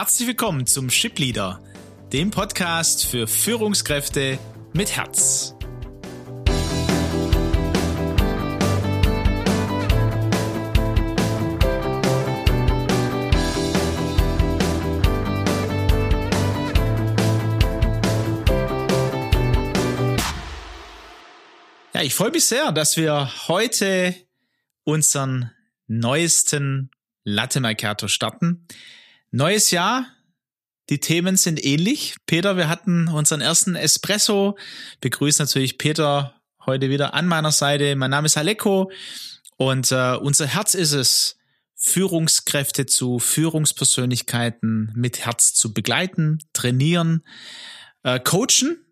Herzlich willkommen zum Ship Leader, dem Podcast für Führungskräfte mit Herz. Ja, ich freue mich sehr, dass wir heute unseren neuesten Latte Macchiato starten. Neues Jahr, die Themen sind ähnlich. Peter, wir hatten unseren ersten Espresso. Begrüße natürlich Peter heute wieder an meiner Seite. Mein Name ist Aleko und äh, unser Herz ist es, Führungskräfte zu Führungspersönlichkeiten mit Herz zu begleiten, trainieren, äh, coachen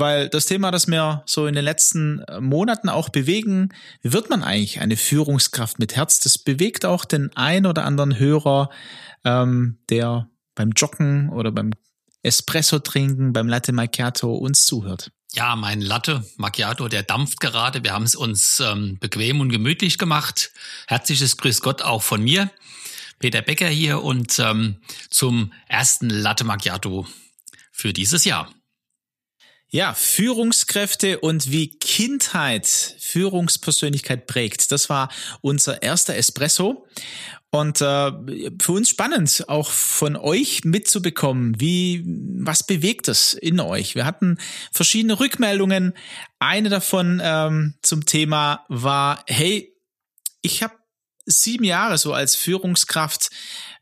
weil das Thema, das mir so in den letzten äh, Monaten auch bewegen, wird man eigentlich eine Führungskraft mit Herz? Das bewegt auch den ein oder anderen Hörer, ähm, der beim Joggen oder beim Espresso trinken, beim Latte Macchiato uns zuhört. Ja, mein Latte Macchiato, der dampft gerade. Wir haben es uns ähm, bequem und gemütlich gemacht. Herzliches Grüß Gott auch von mir, Peter Becker hier und ähm, zum ersten Latte Macchiato für dieses Jahr. Ja, Führungskräfte und wie Kindheit Führungspersönlichkeit prägt. Das war unser erster Espresso. Und äh, für uns spannend, auch von euch mitzubekommen, wie, was bewegt es in euch? Wir hatten verschiedene Rückmeldungen. Eine davon ähm, zum Thema war, hey, ich habe sieben Jahre so als Führungskraft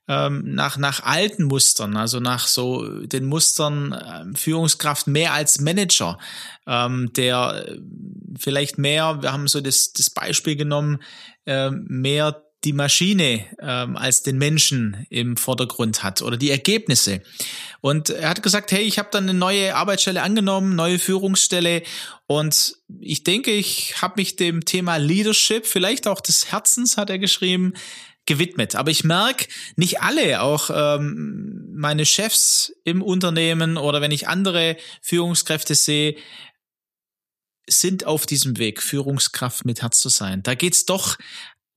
ähm, nach, nach alten Mustern, also nach so den Mustern äh, Führungskraft mehr als Manager, ähm, der äh, vielleicht mehr, wir haben so das, das Beispiel genommen, äh, mehr die Maschine ähm, als den Menschen im Vordergrund hat oder die Ergebnisse. Und er hat gesagt, hey, ich habe dann eine neue Arbeitsstelle angenommen, neue Führungsstelle und ich denke, ich habe mich dem Thema Leadership, vielleicht auch des Herzens, hat er geschrieben, gewidmet. Aber ich merke, nicht alle, auch ähm, meine Chefs im Unternehmen oder wenn ich andere Führungskräfte sehe, sind auf diesem Weg, Führungskraft mit Herz zu sein. Da geht's doch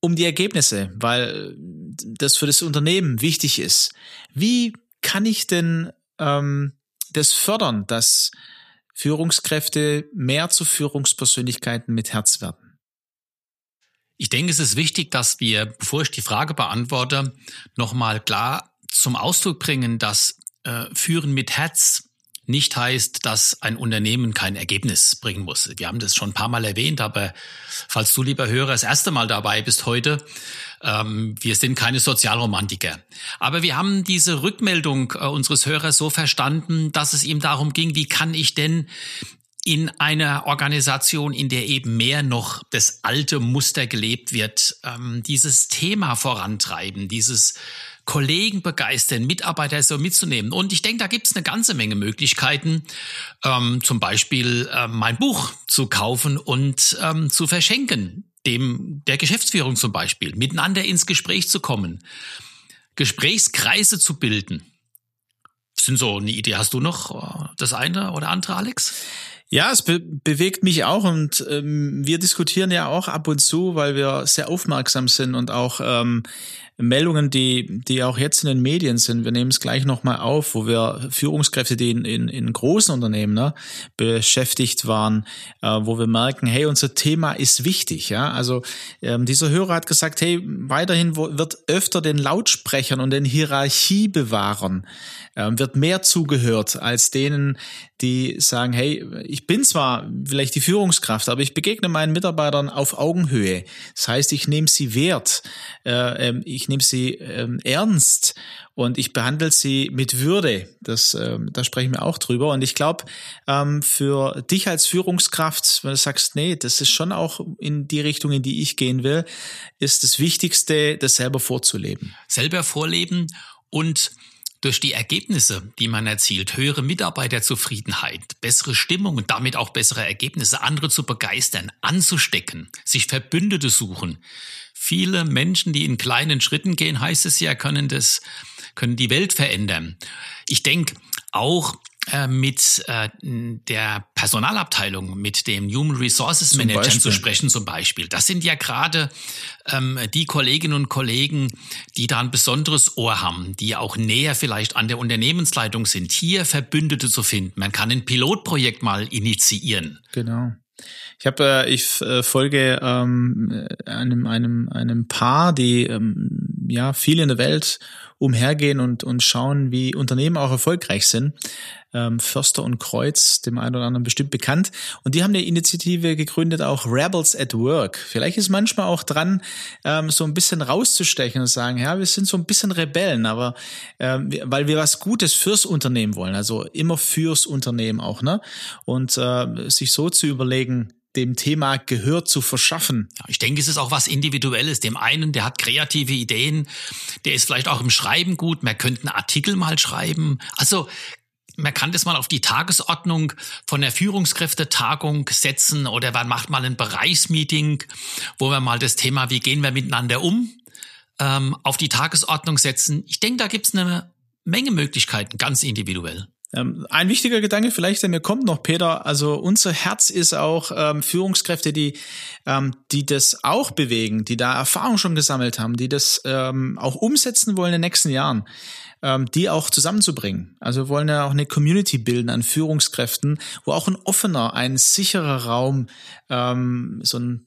um die Ergebnisse, weil das für das Unternehmen wichtig ist. Wie kann ich denn ähm, das fördern, dass Führungskräfte mehr zu Führungspersönlichkeiten mit Herz werden? Ich denke, es ist wichtig, dass wir, bevor ich die Frage beantworte, nochmal klar zum Ausdruck bringen, dass äh, Führen mit Herz nicht heißt, dass ein Unternehmen kein Ergebnis bringen muss. Wir haben das schon ein paar Mal erwähnt, aber falls du, lieber Hörer, das erste Mal dabei bist heute, ähm, wir sind keine Sozialromantiker. Aber wir haben diese Rückmeldung äh, unseres Hörers so verstanden, dass es ihm darum ging, wie kann ich denn in einer Organisation, in der eben mehr noch das alte Muster gelebt wird, ähm, dieses Thema vorantreiben, dieses Kollegen begeistern, Mitarbeiter so mitzunehmen. Und ich denke, da gibt es eine ganze Menge Möglichkeiten, ähm, zum Beispiel äh, mein Buch zu kaufen und ähm, zu verschenken, dem der Geschäftsführung zum Beispiel, miteinander ins Gespräch zu kommen, Gesprächskreise zu bilden. Sind so eine Idee. Hast du noch äh, das eine oder andere, Alex? Ja, es be bewegt mich auch und ähm, wir diskutieren ja auch ab und zu, weil wir sehr aufmerksam sind und auch ähm, Meldungen, die, die auch jetzt in den Medien sind. Wir nehmen es gleich nochmal auf, wo wir Führungskräfte, die in, in, in großen Unternehmen ne, beschäftigt waren, äh, wo wir merken, hey, unser Thema ist wichtig. Ja, also ähm, dieser Hörer hat gesagt, hey, weiterhin wird öfter den Lautsprechern und den Hierarchiebewahrern ähm, wird mehr zugehört als denen, die sagen, hey, ich bin zwar vielleicht die Führungskraft, aber ich begegne meinen Mitarbeitern auf Augenhöhe. Das heißt, ich nehme sie wert, äh, ähm, ich nehme sie ähm, ernst und ich behandle sie mit Würde. Das, ähm, da sprechen wir auch drüber. Und ich glaube, ähm, für dich als Führungskraft, wenn du sagst, nee, das ist schon auch in die Richtung, in die ich gehen will, ist das Wichtigste, das selber vorzuleben. Selber vorleben und durch die Ergebnisse, die man erzielt, höhere Mitarbeiterzufriedenheit, bessere Stimmung und damit auch bessere Ergebnisse, andere zu begeistern, anzustecken, sich Verbündete suchen. Viele Menschen, die in kleinen Schritten gehen, heißt es ja, können das, können die Welt verändern. Ich denke auch, äh, mit äh, der Personalabteilung, mit dem Human Resources Manager zu sprechen zum Beispiel. Das sind ja gerade ähm, die Kolleginnen und Kollegen, die da ein besonderes Ohr haben, die auch näher vielleicht an der Unternehmensleitung sind, hier Verbündete zu finden. Man kann ein Pilotprojekt mal initiieren. Genau. Ich habe, äh, ich äh, folge ähm, einem einem einem Paar, die ähm, ja viel in der Welt umhergehen und und schauen, wie Unternehmen auch erfolgreich sind. Ähm, Förster und Kreuz, dem einen oder anderen bestimmt bekannt. Und die haben eine Initiative gegründet, auch Rebels at Work. Vielleicht ist manchmal auch dran, ähm, so ein bisschen rauszustechen und sagen, ja, wir sind so ein bisschen Rebellen, aber ähm, weil wir was Gutes fürs Unternehmen wollen, also immer fürs Unternehmen auch, ne? Und äh, sich so zu überlegen, dem Thema Gehör zu verschaffen. Ich denke, es ist auch was Individuelles. Dem einen, der hat kreative Ideen, der ist vielleicht auch im Schreiben gut, man könnte einen Artikel mal schreiben. Also man kann das mal auf die Tagesordnung von der Führungskräftetagung setzen oder man macht mal ein Bereichsmeeting, wo wir mal das Thema, wie gehen wir miteinander um, ähm, auf die Tagesordnung setzen. Ich denke, da gibt es eine Menge Möglichkeiten, ganz individuell. Ähm, ein wichtiger Gedanke vielleicht, der mir kommt noch, Peter. Also unser Herz ist auch ähm, Führungskräfte, die, ähm, die das auch bewegen, die da Erfahrung schon gesammelt haben, die das ähm, auch umsetzen wollen in den nächsten Jahren, ähm, die auch zusammenzubringen. Also wir wollen ja auch eine Community bilden an Führungskräften, wo auch ein offener, ein sicherer Raum, ähm, so ein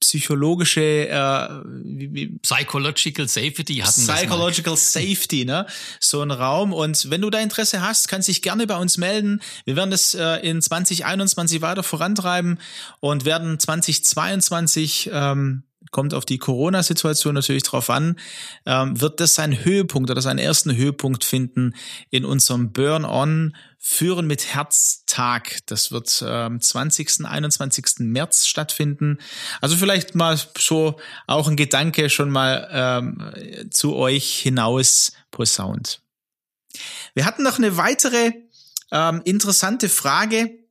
psychologische äh, wie, wie, Psychological Safety hatten Psychological Safety, ne? So ein Raum. Und wenn du da Interesse hast, kannst dich gerne bei uns melden. Wir werden das äh, in 2021 weiter vorantreiben und werden 2022 ähm, kommt auf die Corona-Situation natürlich drauf an, ähm, wird das seinen Höhepunkt oder seinen ersten Höhepunkt finden in unserem Burn-On Führen mit Herztag. Das wird am ähm, 20. 21. März stattfinden. Also vielleicht mal so auch ein Gedanke schon mal ähm, zu euch hinaus posaunt. Wir hatten noch eine weitere ähm, interessante Frage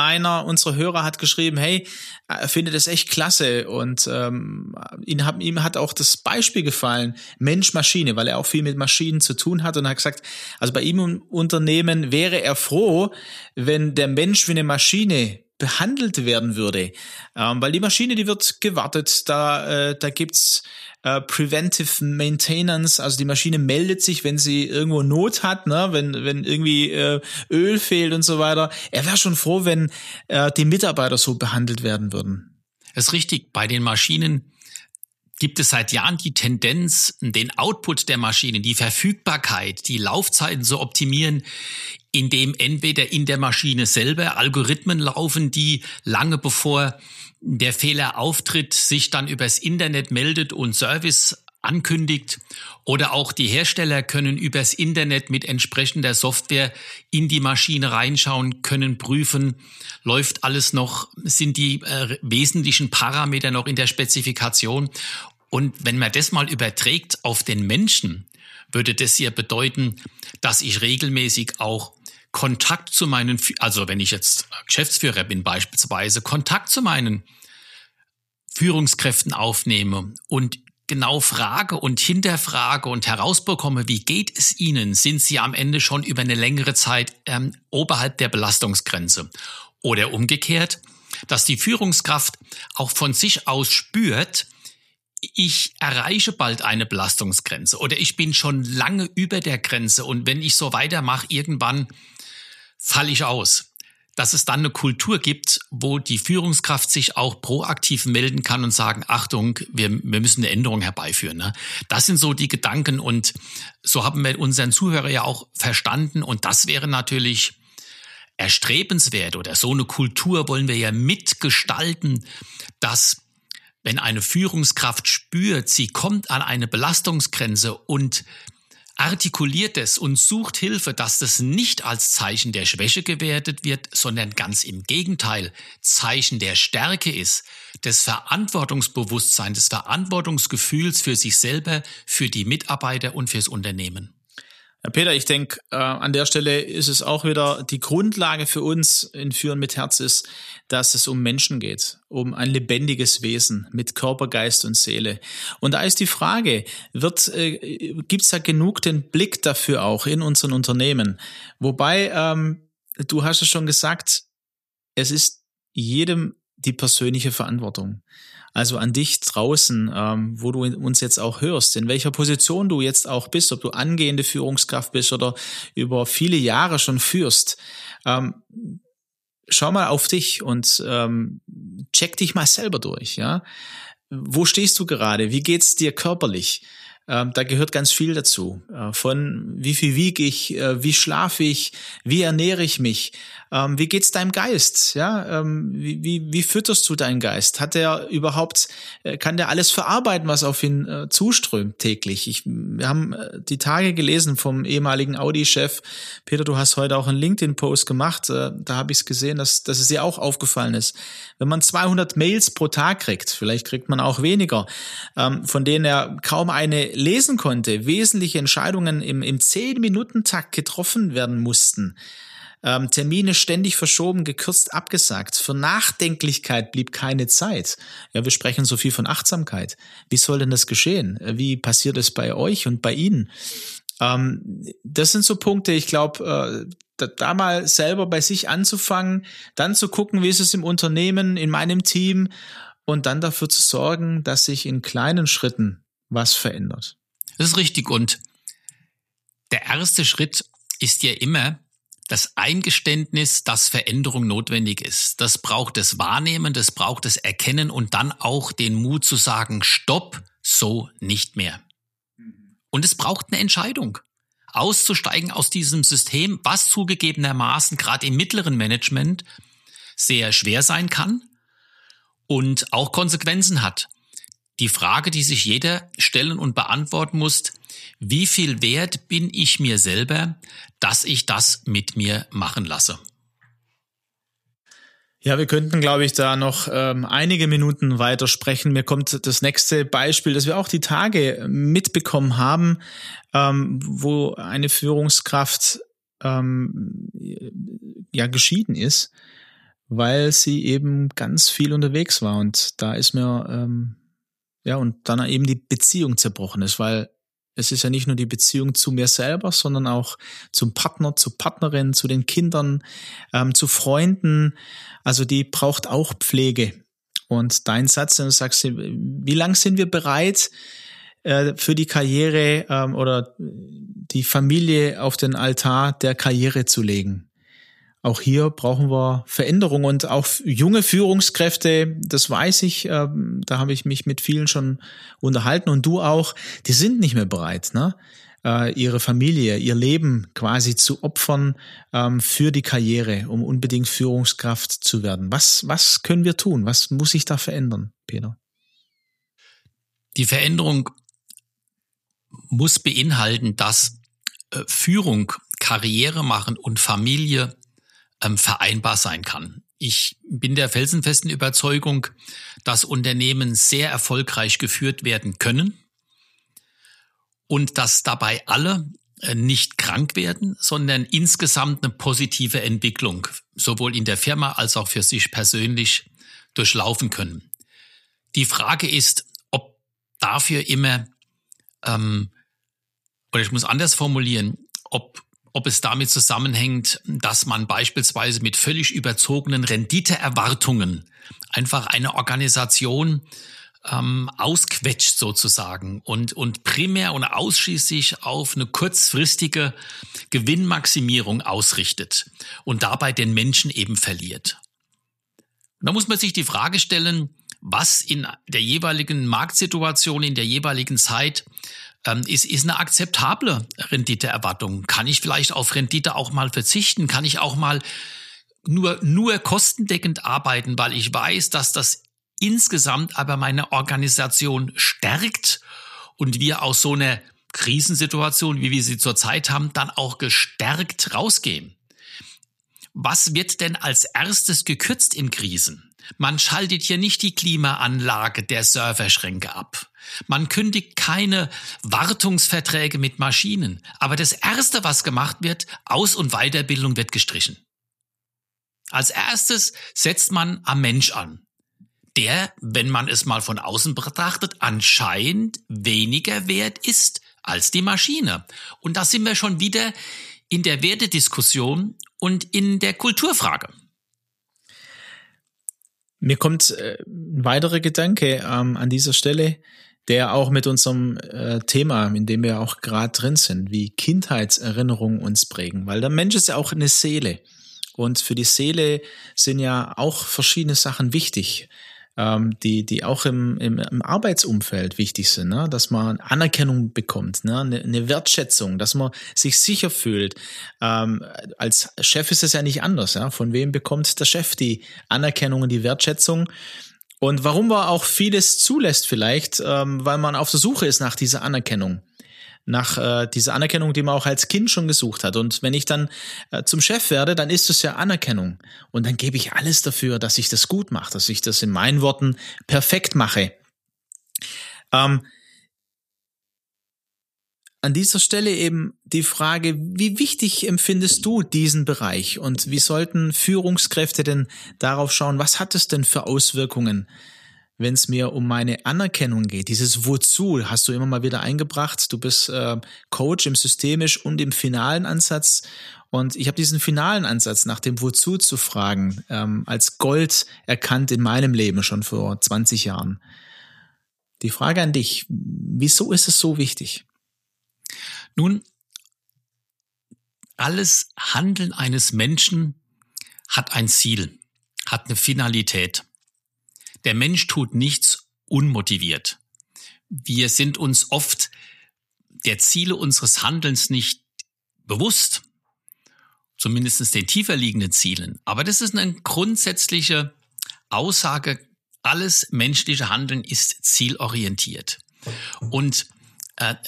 einer unserer Hörer hat geschrieben, hey, er findet es echt klasse. Und ähm, ihn hat, ihm hat auch das Beispiel gefallen, Mensch-Maschine, weil er auch viel mit Maschinen zu tun hat und hat gesagt, also bei ihm im Unternehmen wäre er froh, wenn der Mensch wie eine Maschine behandelt werden würde. Ähm, weil die Maschine, die wird gewartet, da, äh, da gibt's äh, Preventive Maintenance, also die Maschine meldet sich, wenn sie irgendwo Not hat, ne, wenn, wenn irgendwie äh, Öl fehlt und so weiter. Er wäre schon froh, wenn äh, die Mitarbeiter so behandelt werden würden. Das ist richtig. Bei den Maschinen gibt es seit Jahren die Tendenz, den Output der Maschinen, die Verfügbarkeit, die Laufzeiten zu optimieren, indem entweder in der Maschine selber Algorithmen laufen, die lange bevor der Fehler auftritt, sich dann übers Internet meldet und Service ankündigt oder auch die Hersteller können übers Internet mit entsprechender Software in die Maschine reinschauen, können prüfen, läuft alles noch, sind die äh, wesentlichen Parameter noch in der Spezifikation. Und wenn man das mal überträgt auf den Menschen, würde das hier bedeuten, dass ich regelmäßig auch Kontakt zu meinen, also wenn ich jetzt Geschäftsführer bin beispielsweise, Kontakt zu meinen Führungskräften aufnehme und genau frage und hinterfrage und herausbekomme, wie geht es Ihnen? Sind Sie am Ende schon über eine längere Zeit ähm, oberhalb der Belastungsgrenze? Oder umgekehrt, dass die Führungskraft auch von sich aus spürt, ich erreiche bald eine Belastungsgrenze oder ich bin schon lange über der Grenze und wenn ich so weitermache, irgendwann falle ich aus. Dass es dann eine Kultur gibt, wo die Führungskraft sich auch proaktiv melden kann und sagen, Achtung, wir, wir müssen eine Änderung herbeiführen. Ne? Das sind so die Gedanken und so haben wir unseren Zuhörer ja auch verstanden und das wäre natürlich erstrebenswert oder so eine Kultur wollen wir ja mitgestalten, dass wenn eine Führungskraft spürt, sie kommt an eine Belastungsgrenze und artikuliert es und sucht Hilfe, dass das nicht als Zeichen der Schwäche gewertet wird, sondern ganz im Gegenteil Zeichen der Stärke ist, des Verantwortungsbewusstseins, des Verantwortungsgefühls für sich selber, für die Mitarbeiter und fürs Unternehmen. Ja, Peter, ich denke, äh, an der Stelle ist es auch wieder die Grundlage für uns in Führen mit Herz ist, dass es um Menschen geht, um ein lebendiges Wesen mit Körper, Geist und Seele. Und da ist die Frage, wird, äh, gibt es da genug den Blick dafür auch in unseren Unternehmen? Wobei, ähm, du hast es schon gesagt, es ist jedem die persönliche Verantwortung. Also an dich draußen, ähm, wo du uns jetzt auch hörst, in welcher Position du jetzt auch bist, ob du angehende Führungskraft bist oder über viele Jahre schon führst. Ähm, schau mal auf dich und ähm, check dich mal selber durch. Ja, wo stehst du gerade? Wie geht's dir körperlich? Ähm, da gehört ganz viel dazu. Äh, von wie viel wiege ich, äh, wie schlafe ich, wie ernähre ich mich, ähm, wie geht's deinem Geist? Ja, ähm, wie, wie, wie fütterst du deinen Geist? Hat der überhaupt, äh, kann der alles verarbeiten, was auf ihn äh, zuströmt täglich? Ich, wir haben äh, die Tage gelesen vom ehemaligen Audi-Chef. Peter, du hast heute auch einen LinkedIn-Post gemacht. Äh, da habe ich es gesehen, dass, dass es dir auch aufgefallen ist. Wenn man 200 Mails pro Tag kriegt, vielleicht kriegt man auch weniger, ähm, von denen er kaum eine lesen konnte, wesentliche Entscheidungen im, im 10-Minuten-Takt getroffen werden mussten, ähm, Termine ständig verschoben, gekürzt, abgesagt. Für Nachdenklichkeit blieb keine Zeit. Ja, wir sprechen so viel von Achtsamkeit. Wie soll denn das geschehen? Wie passiert es bei euch und bei Ihnen? Ähm, das sind so Punkte, ich glaube, äh, da, da mal selber bei sich anzufangen, dann zu gucken, wie ist es im Unternehmen, in meinem Team und dann dafür zu sorgen, dass sich in kleinen Schritten was verändert. Das ist richtig. Und der erste Schritt ist ja immer, das Eingeständnis, dass Veränderung notwendig ist. Das braucht das Wahrnehmen, das braucht das Erkennen und dann auch den Mut zu sagen, stopp, so nicht mehr. Und es braucht eine Entscheidung, auszusteigen aus diesem System, was zugegebenermaßen gerade im mittleren Management sehr schwer sein kann und auch Konsequenzen hat. Die Frage, die sich jeder stellen und beantworten muss, wie viel wert bin ich mir selber, dass ich das mit mir machen lasse? Ja, wir könnten, glaube ich, da noch ähm, einige Minuten weiter sprechen. Mir kommt das nächste Beispiel, das wir auch die Tage mitbekommen haben, ähm, wo eine Führungskraft ähm, ja geschieden ist, weil sie eben ganz viel unterwegs war. Und da ist mir ähm, ja und dann eben die Beziehung zerbrochen ist, weil es ist ja nicht nur die Beziehung zu mir selber, sondern auch zum Partner, zur Partnerin, zu den Kindern, ähm, zu Freunden. Also die braucht auch Pflege. Und dein Satz, dann sagst du, wie lang sind wir bereit, äh, für die Karriere ähm, oder die Familie auf den Altar der Karriere zu legen? Auch hier brauchen wir Veränderung und auch junge Führungskräfte, das weiß ich, äh, da habe ich mich mit vielen schon unterhalten und du auch, die sind nicht mehr bereit, ne? Äh, ihre Familie, ihr Leben quasi zu opfern ähm, für die Karriere, um unbedingt Führungskraft zu werden. Was, was können wir tun? Was muss sich da verändern, Peter? Die Veränderung muss beinhalten, dass äh, Führung, Karriere machen und Familie ähm, vereinbar sein kann. Ich bin der felsenfesten Überzeugung, dass Unternehmen sehr erfolgreich geführt werden können und dass dabei alle äh, nicht krank werden, sondern insgesamt eine positive Entwicklung sowohl in der Firma als auch für sich persönlich durchlaufen können. Die Frage ist, ob dafür immer, ähm, oder ich muss anders formulieren, ob ob es damit zusammenhängt, dass man beispielsweise mit völlig überzogenen Renditeerwartungen einfach eine Organisation ähm, ausquetscht sozusagen und, und primär und ausschließlich auf eine kurzfristige Gewinnmaximierung ausrichtet und dabei den Menschen eben verliert. Und da muss man sich die Frage stellen, was in der jeweiligen Marktsituation, in der jeweiligen Zeit ähm, ist, ist eine akzeptable Renditeerwartung. Kann ich vielleicht auf Rendite auch mal verzichten? Kann ich auch mal nur, nur kostendeckend arbeiten, weil ich weiß, dass das insgesamt aber meine Organisation stärkt und wir aus so einer Krisensituation, wie wir sie zurzeit haben, dann auch gestärkt rausgehen. Was wird denn als erstes gekürzt in Krisen? Man schaltet hier nicht die Klimaanlage der Serverschränke ab. Man kündigt keine Wartungsverträge mit Maschinen. Aber das Erste, was gemacht wird, Aus- und Weiterbildung wird gestrichen. Als erstes setzt man am Mensch an. Der, wenn man es mal von außen betrachtet, anscheinend weniger wert ist als die Maschine. Und da sind wir schon wieder in der Wertediskussion und in der Kulturfrage. Mir kommt äh, ein weiterer Gedanke ähm, an dieser Stelle, der auch mit unserem äh, Thema, in dem wir auch gerade drin sind, wie Kindheitserinnerungen uns prägen. Weil der Mensch ist ja auch eine Seele. Und für die Seele sind ja auch verschiedene Sachen wichtig ähm, die, die auch im, im, im Arbeitsumfeld wichtig sind, ne? dass man Anerkennung bekommt, ne? eine, eine Wertschätzung, dass man sich sicher fühlt. Ähm, als Chef ist es ja nicht anders. Ja? Von wem bekommt der Chef die Anerkennung und die Wertschätzung? Und warum man auch vieles zulässt vielleicht, ähm, weil man auf der Suche ist nach dieser Anerkennung nach äh, dieser Anerkennung, die man auch als Kind schon gesucht hat. Und wenn ich dann äh, zum Chef werde, dann ist es ja Anerkennung. Und dann gebe ich alles dafür, dass ich das gut mache, dass ich das in meinen Worten perfekt mache. Ähm, an dieser Stelle eben die Frage, wie wichtig empfindest du diesen Bereich und wie sollten Führungskräfte denn darauf schauen, was hat es denn für Auswirkungen wenn es mir um meine Anerkennung geht, dieses Wozu hast du immer mal wieder eingebracht. Du bist äh, Coach im systemisch und im finalen Ansatz. Und ich habe diesen finalen Ansatz, nach dem Wozu zu fragen, ähm, als Gold erkannt in meinem Leben schon vor 20 Jahren. Die Frage an dich, wieso ist es so wichtig? Nun, alles Handeln eines Menschen hat ein Ziel, hat eine Finalität. Der Mensch tut nichts unmotiviert. Wir sind uns oft der Ziele unseres Handelns nicht bewusst, zumindest den tiefer liegenden Zielen. Aber das ist eine grundsätzliche Aussage, alles menschliche Handeln ist zielorientiert. Und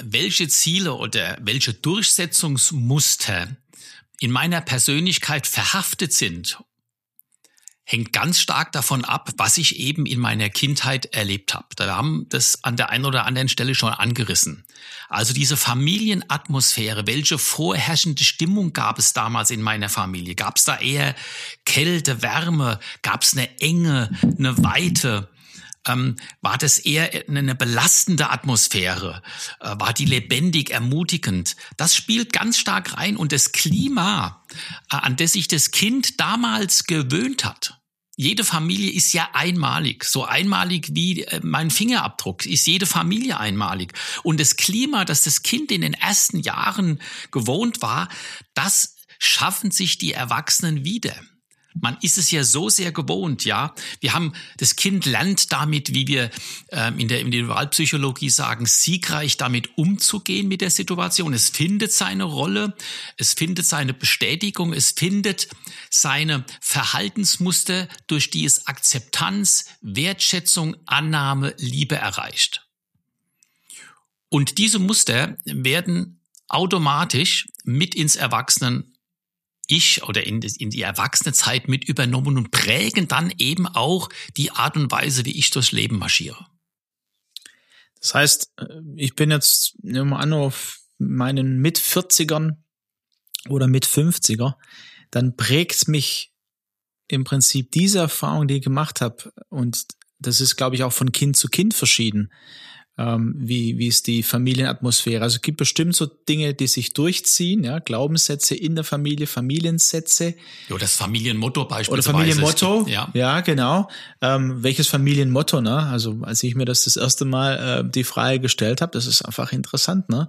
welche Ziele oder welche Durchsetzungsmuster in meiner Persönlichkeit verhaftet sind hängt ganz stark davon ab, was ich eben in meiner Kindheit erlebt habe. Da haben das an der einen oder anderen Stelle schon angerissen. Also diese Familienatmosphäre, welche vorherrschende Stimmung gab es damals in meiner Familie? Gab es da eher Kälte, Wärme? Gab es eine Enge, eine Weite? Ähm, war das eher eine belastende Atmosphäre? Äh, war die lebendig, ermutigend? Das spielt ganz stark rein und das Klima, äh, an das sich das Kind damals gewöhnt hat. Jede Familie ist ja einmalig, so einmalig wie äh, mein Fingerabdruck ist jede Familie einmalig. Und das Klima, das das Kind in den ersten Jahren gewohnt war, das schaffen sich die Erwachsenen wieder. Man ist es ja so sehr gewohnt, ja. Wir haben, das Kind lernt damit, wie wir ähm, in der Individualpsychologie sagen, siegreich damit umzugehen mit der Situation. Es findet seine Rolle, es findet seine Bestätigung, es findet seine Verhaltensmuster, durch die es Akzeptanz, Wertschätzung, Annahme, Liebe erreicht. Und diese Muster werden automatisch mit ins Erwachsenen ich oder in, in die Erwachsenenzeit mit übernommen und prägen dann eben auch die Art und Weise, wie ich durchs Leben marschiere. Das heißt, äh, ich bin jetzt, nehmen wir an, auf meinen mit 40ern oder mit 50er, dann prägt mich im Prinzip diese Erfahrung, die ich gemacht habe, und das ist, glaube ich, auch von Kind zu Kind verschieden ähm, wie, wie ist die Familienatmosphäre. Also es gibt bestimmt so Dinge, die sich durchziehen, ja, Glaubenssätze in der Familie, Familiensätze. Ja, das Familienmotto beispielsweise. Oder Familienmotto, ja, ja genau. Ähm, welches Familienmotto, ne? Also als ich mir das das erste Mal äh, die Frage gestellt habe, das ist einfach interessant, ne?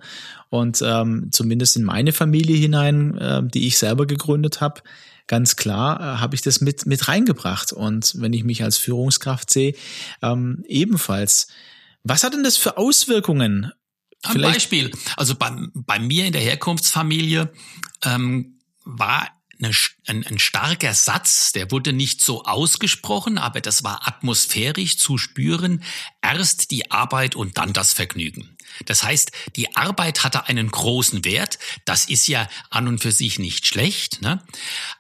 Und ähm, zumindest in meine Familie hinein, äh, die ich selber gegründet habe, ganz klar äh, habe ich das mit mit reingebracht. Und wenn ich mich als Führungskraft sehe, ähm, ebenfalls was hat denn das für Auswirkungen? Ein Vielleicht Beispiel. Also bei, bei mir in der Herkunftsfamilie ähm, war eine, ein, ein starker Satz, der wurde nicht so ausgesprochen, aber das war atmosphärisch zu spüren. Erst die Arbeit und dann das Vergnügen. Das heißt, die Arbeit hatte einen großen Wert. Das ist ja an und für sich nicht schlecht. Ne?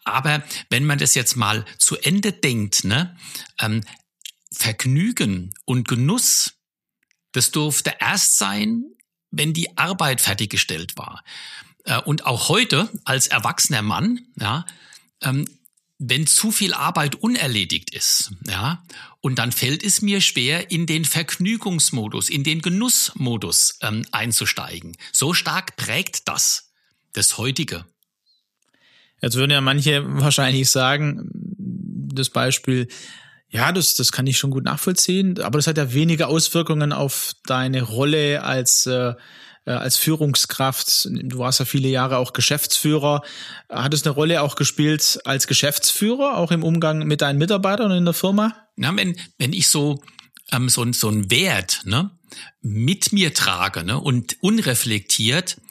Aber wenn man das jetzt mal zu Ende denkt, ne? Ähm, Vergnügen und Genuss Das durfte erst sein, wenn die Arbeit fertiggestellt war. Äh, und auch heute als erwachsener Mann, ja, ähm, wenn zu viel Arbeit unerledigt ist, ja, und dann fällt es mir schwer, in den Vergnügungsmodus, in den Genussmodus ähm, einzusteigen. So stark prägt das das heutige. Jetzt würden ja manche wahrscheinlich sagen, das Beispiel, ja, das, das kann ich schon gut nachvollziehen, aber das hat ja weniger Auswirkungen auf deine Rolle als äh, äh, als Führungskraft. Du warst ja viele Jahre auch Geschäftsführer. Hat es eine Rolle auch gespielt als Geschäftsführer, auch im Umgang mit deinen Mitarbeitern in der Firma? Na, wenn, wenn ich so, ähm, so, so einen Wert ne, mit mir trage ne, und unreflektiert,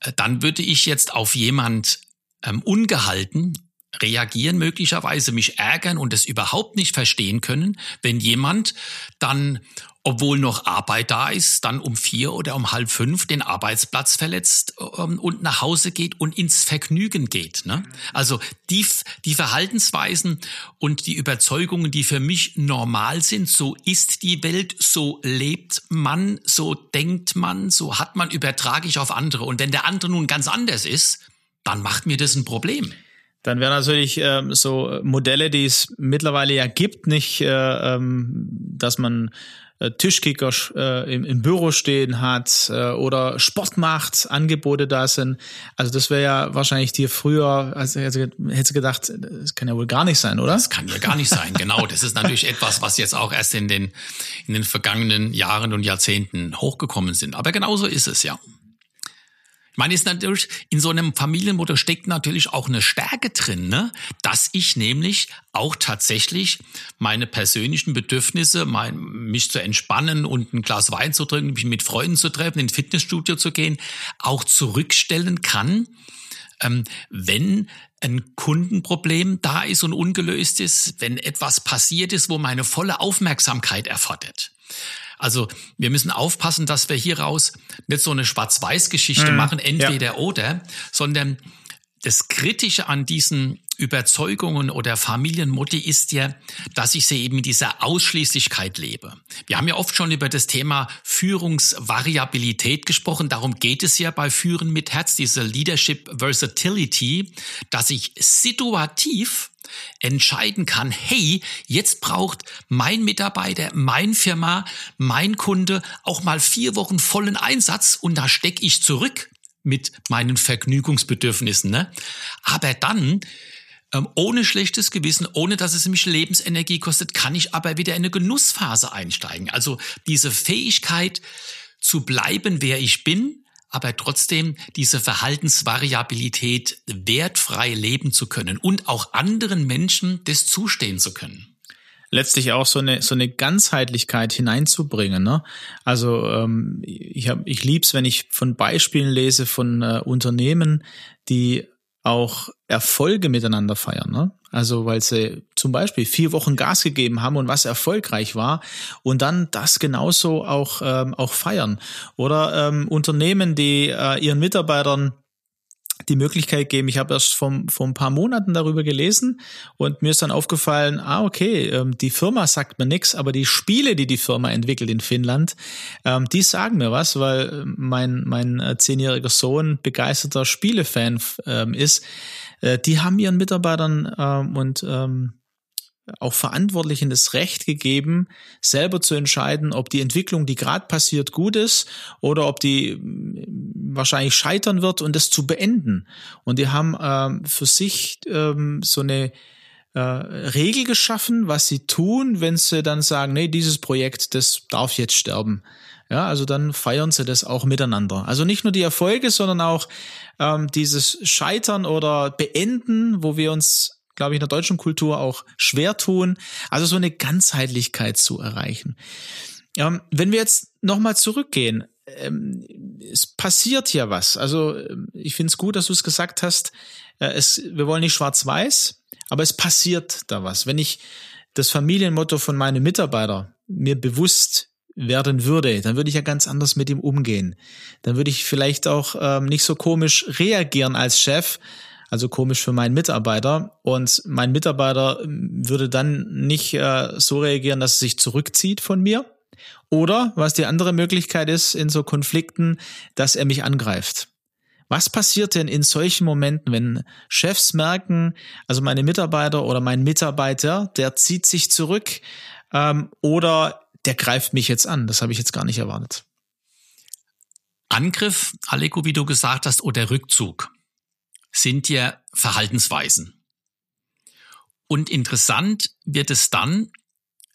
äh, dann würde ich jetzt auf jemand ähm, ungehalten reagieren, möglicherweise mich ärgern und es überhaupt nicht verstehen können, wenn jemand dann obwohl noch Arbeit da ist, dann um vier oder um halb fünf den Arbeitsplatz verletzt ähm, und nach Hause geht und ins Vergnügen geht. Ne? Also die, die Verhaltensweisen und die Überzeugungen, die für mich normal sind, so ist die Welt, so lebt man, so denkt man, so hat man, übertrage ich auf andere. Und wenn der andere nun ganz anders ist, dann macht mir das ein Problem. Dann wären natürlich ähm, so Modelle, die es mittlerweile ja gibt, nicht, äh, ähm, dass man äh, Tischkicker äh, im, im Büro stehen hat äh, oder Sport macht, Angebote da sind. Also das wäre ja wahrscheinlich dir früher, also hättest du gedacht, das kann ja wohl gar nicht sein, oder? Das kann ja gar nicht sein, genau. Das ist natürlich etwas, was jetzt auch erst in den, in den vergangenen Jahren und Jahrzehnten hochgekommen sind. Aber genauso ist es ja meine, ist natürlich, in so einem Familienmodell steckt natürlich auch eine Stärke drin, ne? dass ich nämlich auch tatsächlich meine persönlichen Bedürfnisse, mein, mich zu entspannen und ein Glas Wein zu trinken, mich mit Freunden zu treffen, ins Fitnessstudio zu gehen, auch zurückstellen kann, ähm, wenn ein Kundenproblem da ist und ungelöst ist, wenn etwas passiert ist, wo meine volle Aufmerksamkeit erfordert. Also wir müssen aufpassen, dass wir hieraus nicht so eine Schwarz-Weiß-Geschichte mhm. machen, entweder ja. oder, sondern das Kritische an diesen Überzeugungen oder Familienmotti ist ja, dass ich sie eben in dieser Ausschließlichkeit lebe. Wir haben ja oft schon über das Thema Führungsvariabilität gesprochen. Darum geht es ja bei Führen mit Herz, diese Leadership Versatility, dass ich situativ entscheiden kann, hey, jetzt braucht mein Mitarbeiter, mein Firma, mein Kunde auch mal vier Wochen vollen Einsatz und da stecke ich zurück mit meinen Vergnügungsbedürfnissen. Ne? Aber dann ähm, ohne schlechtes Gewissen, ohne dass es mich Lebensenergie kostet, kann ich aber wieder in eine Genussphase einsteigen. Also diese Fähigkeit zu bleiben, wer ich bin, aber trotzdem diese Verhaltensvariabilität wertfrei leben zu können und auch anderen Menschen das zustehen zu können letztlich auch so eine so eine Ganzheitlichkeit hineinzubringen. Ne? Also ähm, ich hab, ich lieb's, wenn ich von Beispielen lese von äh, Unternehmen, die auch Erfolge miteinander feiern. Ne? Also weil sie zum Beispiel vier Wochen Gas gegeben haben und was erfolgreich war und dann das genauso auch, ähm, auch feiern. Oder ähm, Unternehmen, die äh, ihren Mitarbeitern die Möglichkeit geben. Ich habe erst vor, vor ein paar Monaten darüber gelesen und mir ist dann aufgefallen, ah, okay, ähm, die Firma sagt mir nichts, aber die Spiele, die die Firma entwickelt in Finnland, ähm, die sagen mir was, weil mein, mein äh, zehnjähriger Sohn begeisterter Spielefan ähm, ist. Äh, die haben ihren Mitarbeitern und auch Verantwortlichen das Recht gegeben, selber zu entscheiden, ob die Entwicklung, die gerade passiert, gut ist oder ob die mm, wahrscheinlich scheitern wird und das zu beenden. Und die haben ähm, für sich ähm, so eine äh, Regel geschaffen, was sie tun, wenn sie dann sagen, nee, dieses Projekt, das darf jetzt sterben. Ja, also dann feiern sie das auch miteinander. Also nicht nur die Erfolge, sondern auch ähm, dieses Scheitern oder Beenden, wo wir uns glaube ich, in der deutschen Kultur auch schwer tun. Also so eine Ganzheitlichkeit zu erreichen. Ähm, wenn wir jetzt nochmal zurückgehen, ähm, es passiert ja was. Also ähm, ich finde es gut, dass du es gesagt hast. Äh, es, wir wollen nicht schwarz-weiß, aber es passiert da was. Wenn ich das Familienmotto von meinem Mitarbeiter mir bewusst werden würde, dann würde ich ja ganz anders mit ihm umgehen. Dann würde ich vielleicht auch ähm, nicht so komisch reagieren als Chef, also komisch für meinen Mitarbeiter. Und mein Mitarbeiter ähm, würde dann nicht äh, so reagieren, dass er sich zurückzieht von mir, Oder was die andere Möglichkeit ist in so Konflikten, dass er mich angreift. Was passiert denn in solchen Momenten, wenn Chefs merken, also meine Mitarbeiter oder mein Mitarbeiter, der zieht sich zurück ähm, oder der greift mich jetzt an? Das habe ich jetzt gar nicht erwartet. Angriff, Aleko, wie du gesagt hast, oder Rückzug sind ja Verhaltensweisen. Und interessant wird es dann,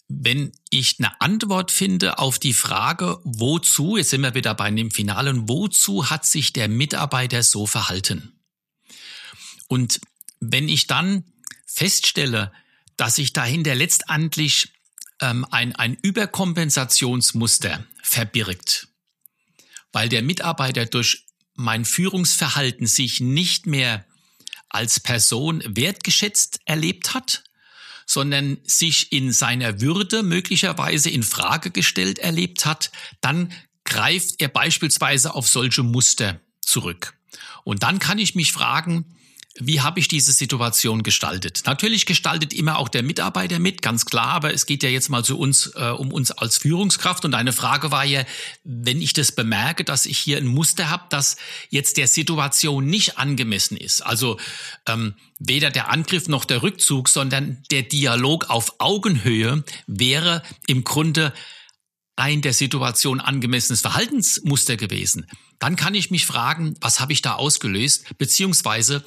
wenn ich eine Antwort finde auf die Frage, wozu, jetzt sind wir wieder bei dem Finalen, wozu hat sich der Mitarbeiter so verhalten? Und wenn ich dann feststelle, dass sich dahinter letztendlich ähm, ein, ein Überkompensationsmuster verbirgt, weil der Mitarbeiter durch mein Führungsverhalten sich nicht mehr als Person wertgeschätzt erlebt hat, sondern sich in seiner Würde möglicherweise in Frage gestellt erlebt hat, dann greift er beispielsweise auf solche Muster zurück. Und dann kann ich mich fragen, wie habe ich diese Situation gestaltet? Natürlich gestaltet immer auch der Mitarbeiter mit, ganz klar, aber es geht ja jetzt mal zu uns äh, um uns als Führungskraft und eine Frage war ja, wenn ich das bemerke, dass ich hier ein Muster habe, das jetzt der Situation nicht angemessen ist. Also ähm, weder der Angriff noch der Rückzug, sondern der Dialog auf Augenhöhe wäre im Grunde ein der Situation angemessenes Verhaltensmuster gewesen. Dann kann ich mich fragen, was habe ich da ausgelöst, beziehungsweise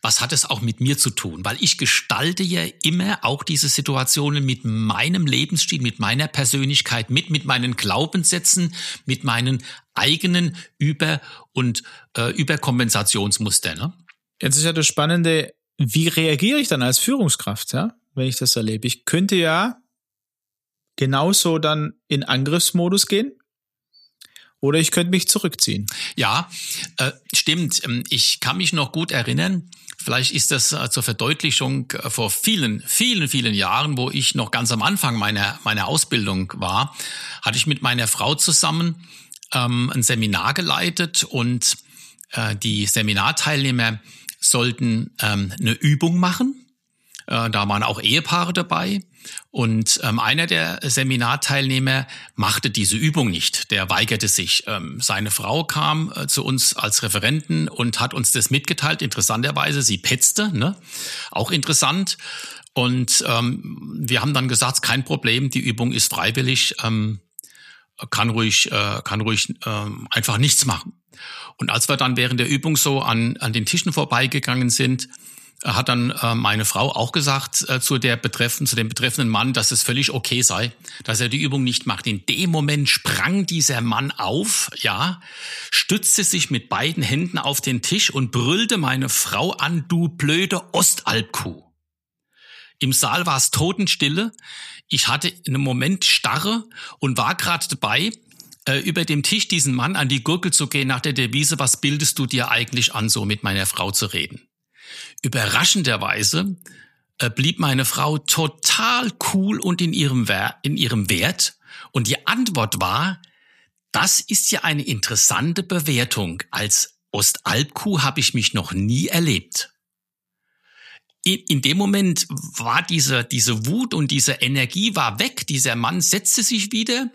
was hat es auch mit mir zu tun? Weil ich gestalte ja immer auch diese Situationen mit meinem Lebensstil, mit meiner Persönlichkeit, mit, mit meinen Glaubenssätzen, mit meinen eigenen Über- und äh, Überkompensationsmustern. Ne? Jetzt ist ja das Spannende, wie reagiere ich dann als Führungskraft, ja, wenn ich das erlebe? Ich könnte ja genauso dann in Angriffsmodus gehen oder ich könnte mich zurückziehen. Ja, äh, stimmt. Ähm, ich kann mich noch gut erinnern. Vielleicht ist das äh, zur Verdeutlichung äh, vor vielen, vielen, vielen Jahren, wo ich noch ganz am Anfang meiner, meiner Ausbildung war, hatte ich mit meiner Frau zusammen ähm, ein Seminar geleitet und äh, die Seminarteilnehmer sollten ähm, eine Übung machen. Äh, da waren auch Ehepaare dabei. Und ähm, einer der Seminarteilnehmer machte diese Übung nicht. Der weigerte sich. Ähm, seine Frau kam äh, zu uns als Referenten und hat uns das mitgeteilt. Interessanterweise, sie petzte, ne? Auch interessant. Und ähm, wir haben dann gesagt, kein Problem, die Übung ist freiwillig, ähm, kann ruhig, äh, kann ruhig äh, einfach nichts machen. Und als wir dann während der Übung so an, an den Tischen vorbeigegangen sind, hat dann äh, meine Frau auch gesagt äh, zu der betreffenden, zu dem betreffenden Mann, dass es völlig okay sei, dass er die Übung nicht macht. In dem Moment sprang dieser Mann auf, ja, stützte sich mit beiden Händen auf den Tisch und brüllte meine Frau an, du blöde Ostalbkuh. Im Saal war es Totenstille. Ich hatte einen Moment Starre und war gerade dabei, äh, über dem Tisch diesen Mann an die Gurgel zu gehen nach der Devise, was bildest du dir eigentlich an, so mit meiner Frau zu reden. Überraschenderweise äh, blieb meine Frau total cool und in ihrem, in ihrem Wert. Und die Antwort war, das ist ja eine interessante Bewertung. Als Ostalbkuh habe ich mich noch nie erlebt. In, in dem Moment war diese, diese Wut und diese Energie war weg. Dieser Mann setzte sich wieder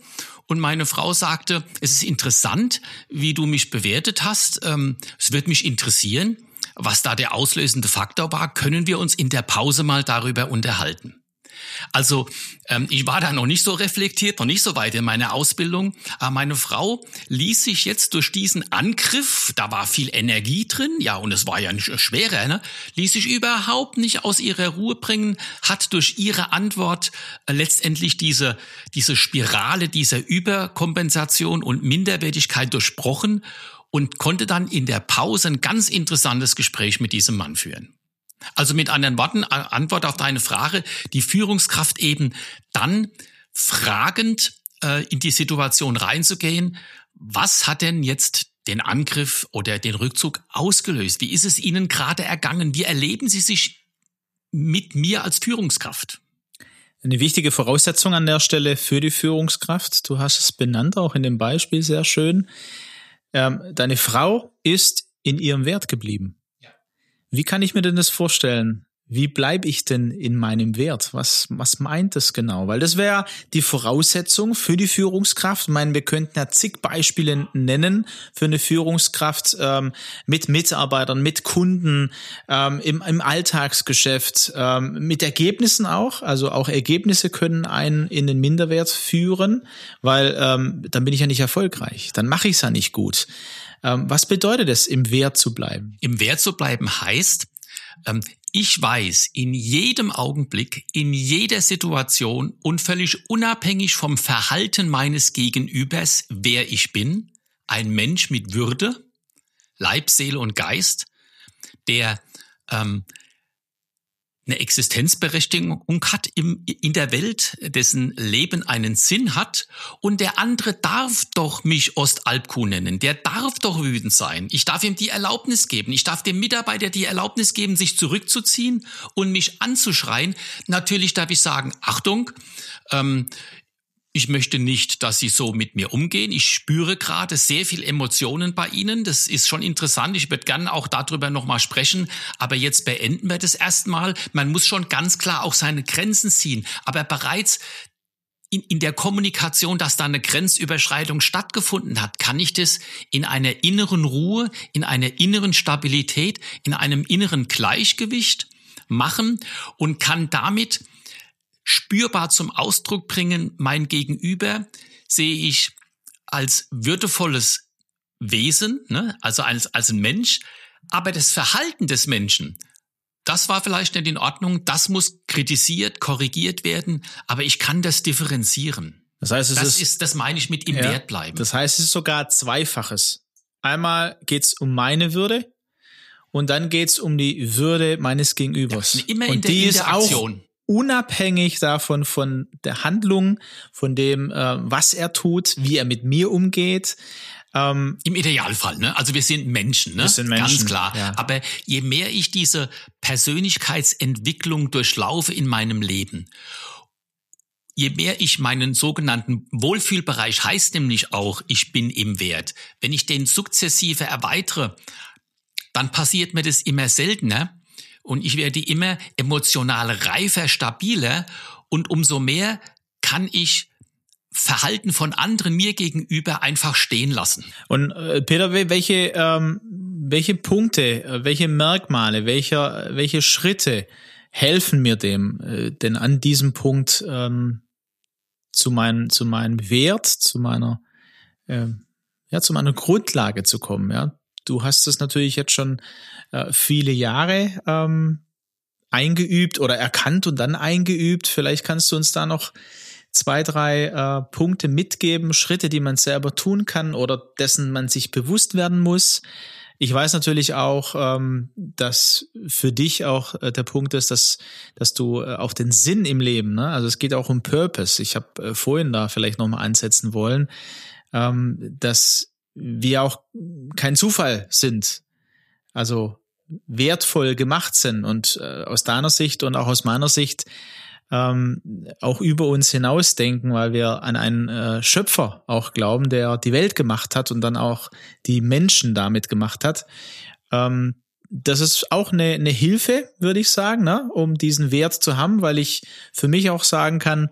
und meine Frau sagte, es ist interessant, wie du mich bewertet hast. Ähm, es wird mich interessieren. Was da der auslösende Faktor war, können wir uns in der Pause mal darüber unterhalten. Also ähm, ich war da noch nicht so reflektiert, noch nicht so weit in meiner Ausbildung, aber meine Frau ließ sich jetzt durch diesen Angriff, da war viel Energie drin, ja, und es war ja nicht schwerer, ne, ließ sich überhaupt nicht aus ihrer Ruhe bringen, hat durch ihre Antwort äh, letztendlich diese, diese Spirale dieser Überkompensation und Minderwertigkeit durchbrochen und konnte dann in der Pause ein ganz interessantes Gespräch mit diesem Mann führen. Also mit anderen Worten, Antwort auf deine Frage, die Führungskraft eben dann fragend äh, in die Situation reinzugehen, was hat denn jetzt den Angriff oder den Rückzug ausgelöst? Wie ist es Ihnen gerade ergangen? Wie erleben Sie sich mit mir als Führungskraft? Eine wichtige Voraussetzung an der Stelle für die Führungskraft, du hast es benannt, auch in dem Beispiel sehr schön, ähm, deine Frau ist in ihrem Wert geblieben. Ja. Wie kann ich mir denn das vorstellen? Wie bleibe ich denn in meinem Wert? Was, was meint das genau? Weil das wäre die Voraussetzung für die Führungskraft. Ich meine, wir könnten ja zig Beispiele nennen für eine Führungskraft ähm, mit Mitarbeitern, mit Kunden, ähm, im, im Alltagsgeschäft, ähm, mit Ergebnissen auch. Also auch Ergebnisse können einen in den Minderwert führen, weil ähm, dann bin ich ja nicht erfolgreich. Dann mache ich es ja nicht gut. Ähm, was bedeutet es, im Wert zu bleiben? Im Wert zu bleiben heißt, ähm, ich weiß in jedem Augenblick, in jeder Situation und völlig unabhängig vom Verhalten meines Gegenübers, wer ich bin, ein Mensch mit Würde, Leib, Seele und Geist, der ähm, eine Existenzberechtigung hat im, in der Welt, dessen Leben einen Sinn hat. Und der andere darf doch mich Ostalbkuh nennen. Der darf doch wütend sein. Ich darf ihm die Erlaubnis geben. Ich darf dem Mitarbeiter die Erlaubnis geben, sich zurückzuziehen und mich anzuschreien. Natürlich darf ich sagen, Achtung, ähm, ich möchte nicht, dass sie so mit mir umgehen. Ich spüre gerade sehr viel Emotionen bei ihnen. Das ist schon interessant. Ich würde gerne auch darüber nochmal sprechen. Aber jetzt beenden wir das erstmal. Man muss schon ganz klar auch seine Grenzen ziehen. Aber bereits in, in der Kommunikation, dass da eine Grenzüberschreitung stattgefunden hat, kann ich das in einer inneren Ruhe, in einer inneren Stabilität, in einem inneren Gleichgewicht machen und kann damit spürbar zum Ausdruck bringen, mein Gegenüber sehe ich als würdevolles Wesen, ne? also als, als ein Mensch, aber das Verhalten des Menschen, das war vielleicht nicht in Ordnung, das muss kritisiert, korrigiert werden, aber ich kann das differenzieren. Das heißt, es das ist, ist, das meine ich mit im ja, Wert bleiben. Das heißt, es ist sogar zweifaches. Einmal geht's um meine Würde und dann geht's um die Würde meines Gegenübers. Ja, immer und in der die Interaktion. ist auch unabhängig davon von der Handlung, von dem, äh, was er tut, wie er mit mir umgeht. Ähm, Im Idealfall, ne? Also wir sind Menschen, ne? Wir sind Menschen, Ganz klar. Ja. Aber je mehr ich diese Persönlichkeitsentwicklung durchlaufe in meinem Leben, je mehr ich meinen sogenannten Wohlfühlbereich heißt nämlich auch, ich bin im Wert. Wenn ich den sukzessive erweitere, dann passiert mir das immer seltener, und ich werde immer emotional reifer, stabiler und umso mehr kann ich Verhalten von anderen mir gegenüber einfach stehen lassen. Und äh, Peter, welche, ähm, welche Punkte, äh, welche Merkmale, welche, welche Schritte helfen mir dem äh, denn an diesem Punkt ähm, zu, mein, zu meinem Wert, zu meiner, äh, ja, zu meiner Grundlage zu kommen, ja? Du hast es natürlich jetzt schon äh, viele Jahre ähm, eingeübt oder erkannt und dann eingeübt. Vielleicht kannst du uns da noch zwei, drei äh, Punkte mitgeben, Schritte, die man selber tun kann oder dessen man sich bewusst werden muss. Ich weiß natürlich auch, ähm, dass für dich auch äh, der Punkt ist, dass, dass du äh, auch den Sinn im Leben, ne? also es geht auch um Purpose. Ich habe äh, vorhin da vielleicht nochmal ansetzen wollen, ähm, dass wir auch kein Zufall sind. Also wertvoll gemacht sind und äh, aus deiner Sicht und auch aus meiner Sicht ähm, auch über uns hinausdenken, weil wir an einen äh, Schöpfer auch glauben, der die Welt gemacht hat und dann auch die Menschen damit gemacht hat. Ähm, das ist auch eine, eine Hilfe, würde ich sagen, ne, um diesen Wert zu haben, weil ich für mich auch sagen kann,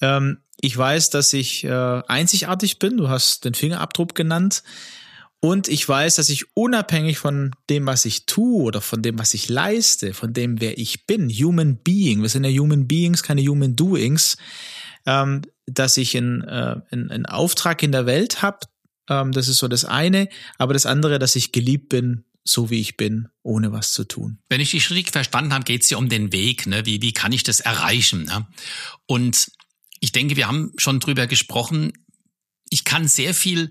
ähm, ich weiß, dass ich äh, einzigartig bin. Du hast den Fingerabdruck genannt. Und ich weiß, dass ich unabhängig von dem, was ich tue oder von dem, was ich leiste, von dem, wer ich bin, Human Being, wir sind ja Human Beings, keine Human Doings, ähm, dass ich einen, äh, einen, einen Auftrag in der Welt habe. Ähm, das ist so das eine. Aber das andere, dass ich geliebt bin, so wie ich bin, ohne was zu tun. Wenn ich dich richtig verstanden habe, geht es ja um den Weg. Ne? Wie, wie kann ich das erreichen? Ne? Und ich denke, wir haben schon drüber gesprochen. Ich kann sehr viel,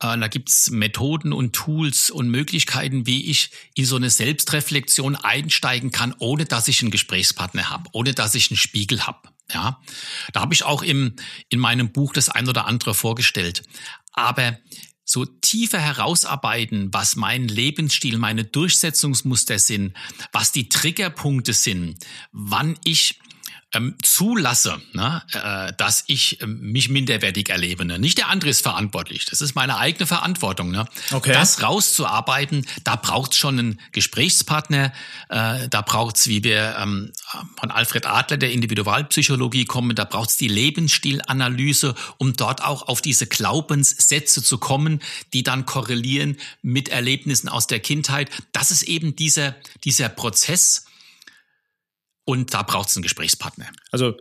äh, da gibt's Methoden und Tools und Möglichkeiten, wie ich in so eine Selbstreflexion einsteigen kann, ohne dass ich einen Gesprächspartner habe, ohne dass ich einen Spiegel habe. Ja, da habe ich auch im, in meinem Buch das ein oder andere vorgestellt. Aber so tiefer herausarbeiten, was mein Lebensstil, meine Durchsetzungsmuster sind, was die Triggerpunkte sind, wann ich ähm, zulasse, ne, äh, dass ich äh, mich minderwertig erlebe. Ne? Nicht der andere ist verantwortlich. Das ist meine eigene Verantwortung. Ne? Okay. Das rauszuarbeiten, da braucht's schon einen Gesprächspartner. Äh, da braucht's, wie wir ähm, von Alfred Adler der Individualpsychologie kommen, da braucht's die Lebensstilanalyse, um dort auch auf diese Glaubenssätze zu kommen, die dann korrelieren mit Erlebnissen aus der Kindheit. Das ist eben dieser, dieser Prozess, und da braucht es einen Gesprächspartner. Also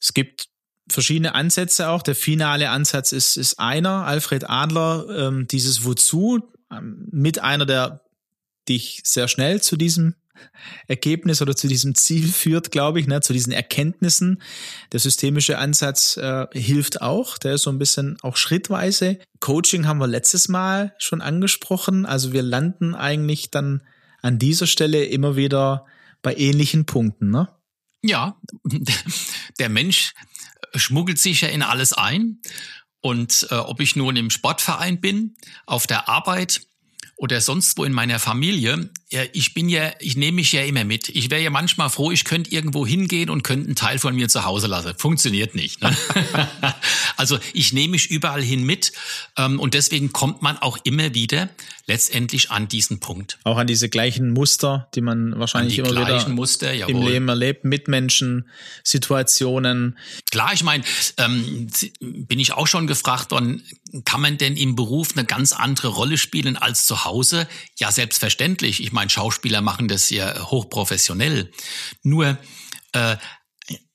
es gibt verschiedene Ansätze auch. Der finale Ansatz ist, ist einer, Alfred Adler, ähm, dieses Wozu, ähm, mit einer, der dich sehr schnell zu diesem Ergebnis oder zu diesem Ziel führt, glaube ich, ne, zu diesen Erkenntnissen. Der systemische Ansatz äh, hilft auch, der ist so ein bisschen auch schrittweise. Coaching haben wir letztes Mal schon angesprochen. Also wir landen eigentlich dann an dieser Stelle immer wieder bei ähnlichen Punkten, ne? Ja, der Mensch schmuggelt sich ja in alles ein. Und äh, ob ich nun im Sportverein bin, auf der Arbeit oder sonst wo in meiner Familie, ich bin ja, ich nehme mich ja immer mit. Ich wäre ja manchmal froh, ich könnte irgendwo hingehen und könnte einen Teil von mir zu Hause lassen. Funktioniert nicht. Ne? also ich nehme mich überall hin mit ähm, und deswegen kommt man auch immer wieder letztendlich an diesen Punkt. Auch an diese gleichen Muster, die man wahrscheinlich immer wieder Muster, im Leben erlebt, Mitmenschen, Situationen. Klar, ich meine, ähm, bin ich auch schon gefragt worden, kann man denn im Beruf eine ganz andere Rolle spielen als zu Hause? Ja, selbstverständlich. Ich meine, Schauspieler machen das ja hochprofessionell. Nur äh,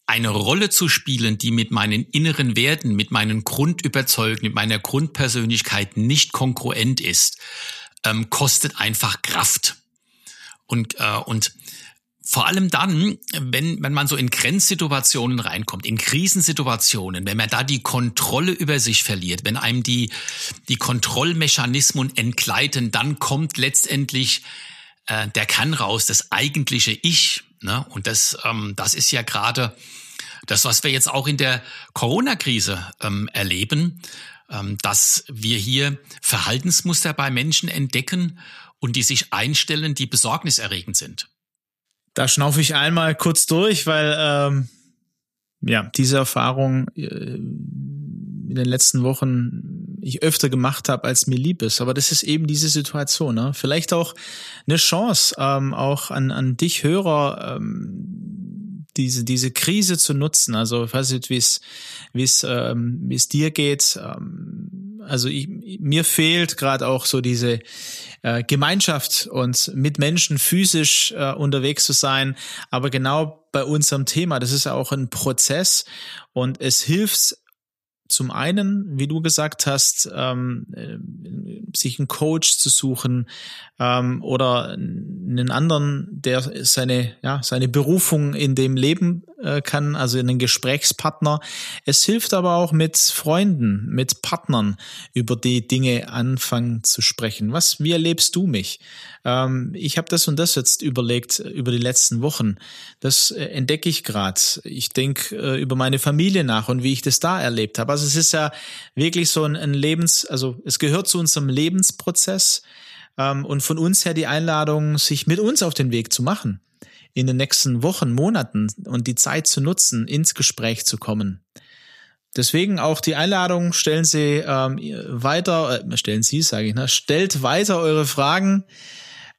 eine Rolle zu spielen, die mit meinen inneren Werten, mit meinen Grundüberzeugungen, mit meiner Grundpersönlichkeit nicht konkurrent ist, ähm, kostet einfach Kraft. Und, äh, und vor allem dann, wenn, wenn man so in Grenzsituationen reinkommt, in Krisensituationen, wenn man da die Kontrolle über sich verliert, wenn einem die, die Kontrollmechanismen entgleiten, dann kommt letztendlich äh, der kann raus, das eigentliche Ich. Ne? Und das, ähm, das ist ja gerade das, was wir jetzt auch in der Corona-Krise ähm, erleben, ähm, dass wir hier Verhaltensmuster bei Menschen entdecken und die sich einstellen, die besorgniserregend sind. Da schnaufe ich einmal kurz durch, weil ähm, ja diese Erfahrung äh, in den letzten Wochen ich öfter gemacht habe, als mir lieb ist. Aber das ist eben diese Situation. Ne? Vielleicht auch eine Chance, ähm, auch an, an dich Hörer, ähm, diese, diese Krise zu nutzen. Also ich weiß nicht, wie es wie es ähm, wie es dir geht. Ähm, also ich, mir fehlt gerade auch so diese äh, Gemeinschaft und mit Menschen physisch äh, unterwegs zu sein. Aber genau bei unserem Thema, das ist auch ein Prozess und es hilft zum einen, wie du gesagt hast, ähm, äh, sich einen Coach zu suchen ähm, oder einen anderen, der seine ja seine Berufung in dem Leben äh, kann, also einen Gesprächspartner. Es hilft aber auch mit Freunden, mit Partnern über die Dinge anfangen zu sprechen. Was, wie erlebst du mich? Ähm, ich habe das und das jetzt überlegt äh, über die letzten Wochen. Das äh, entdecke ich gerade. Ich denke äh, über meine Familie nach und wie ich das da erlebt habe. Also es ist ja wirklich so ein, ein Lebens, also es gehört zu unserem Lebensprozess ähm, und von uns her die Einladung, sich mit uns auf den Weg zu machen in den nächsten Wochen, Monaten und die Zeit zu nutzen, ins Gespräch zu kommen. Deswegen auch die Einladung, stellen Sie ähm, weiter, äh, stellen Sie, sage ich, ne, stellt weiter eure Fragen.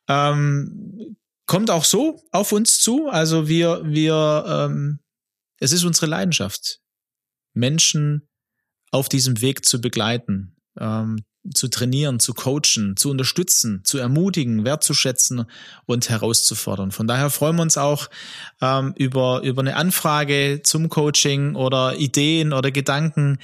Ähm, kommt auch so auf uns zu. Also wir, wir, ähm, es ist unsere Leidenschaft, Menschen auf diesem Weg zu begleiten, ähm, zu trainieren, zu coachen, zu unterstützen, zu ermutigen, wertzuschätzen und herauszufordern. Von daher freuen wir uns auch ähm, über, über eine Anfrage zum Coaching oder Ideen oder Gedanken.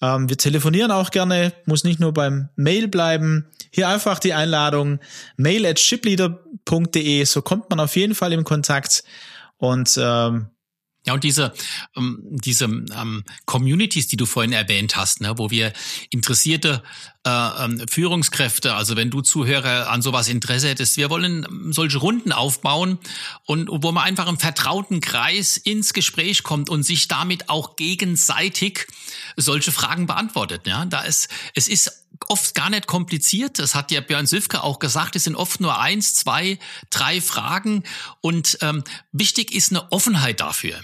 Ähm, wir telefonieren auch gerne, muss nicht nur beim Mail bleiben. Hier einfach die Einladung mail at shipleader.de, so kommt man auf jeden Fall im Kontakt und ähm, ja, und diese, ähm, diese ähm, Communities, die du vorhin erwähnt hast, ne, wo wir interessierte äh, ähm, Führungskräfte, also wenn du Zuhörer an sowas Interesse hättest, wir wollen solche Runden aufbauen und wo man einfach im vertrauten Kreis ins Gespräch kommt und sich damit auch gegenseitig solche Fragen beantwortet. Ja, da ist, es ist oft gar nicht kompliziert. Das hat ja Björn Süfke auch gesagt. Es sind oft nur eins, zwei, drei Fragen und ähm, wichtig ist eine Offenheit dafür.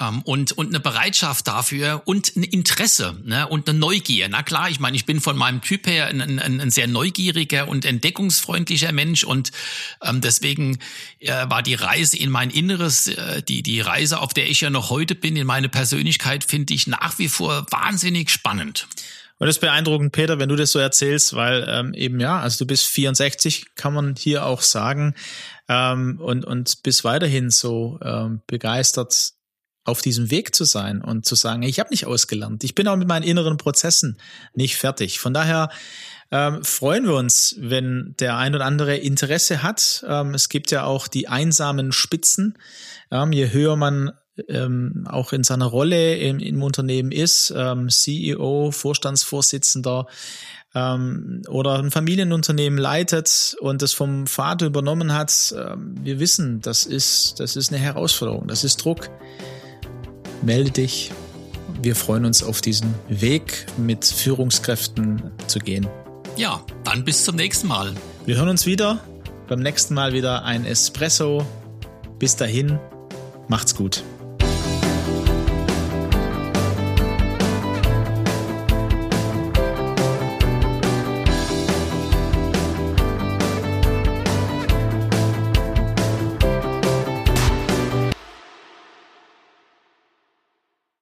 Ähm, und, und eine Bereitschaft dafür und ein Interesse ne? und eine Neugier. Na klar, ich meine, ich bin von meinem Typ her ein, ein, ein sehr neugieriger und entdeckungsfreundlicher Mensch und ähm, deswegen äh, war die Reise in mein Inneres, äh, die, die Reise, auf der ich ja noch heute bin, in meine Persönlichkeit, finde ich nach wie vor wahnsinnig spannend. Und das ist beeindruckend, Peter, wenn du das so erzählst, weil ähm, eben ja, also du bist 64, kann man hier auch sagen, ähm, und, und bis weiterhin so ähm, begeistert auf diesem Weg zu sein und zu sagen, ich habe nicht ausgelernt, ich bin auch mit meinen inneren Prozessen nicht fertig. Von daher ähm, freuen wir uns, wenn der ein oder andere Interesse hat. Ähm, es gibt ja auch die einsamen Spitzen. Ähm, je höher man ähm, auch in seiner Rolle im, im Unternehmen ist, ähm, CEO, Vorstandsvorsitzender ähm, oder ein Familienunternehmen leitet und das vom Vater übernommen hat, wir wissen, das ist, das ist eine Herausforderung, das ist Druck melde dich. Wir freuen uns auf diesen Weg mit Führungskräften zu gehen. Ja, dann bis zum nächsten Mal. Wir hören uns wieder. Beim nächsten Mal wieder ein Espresso. Bis dahin, macht's gut.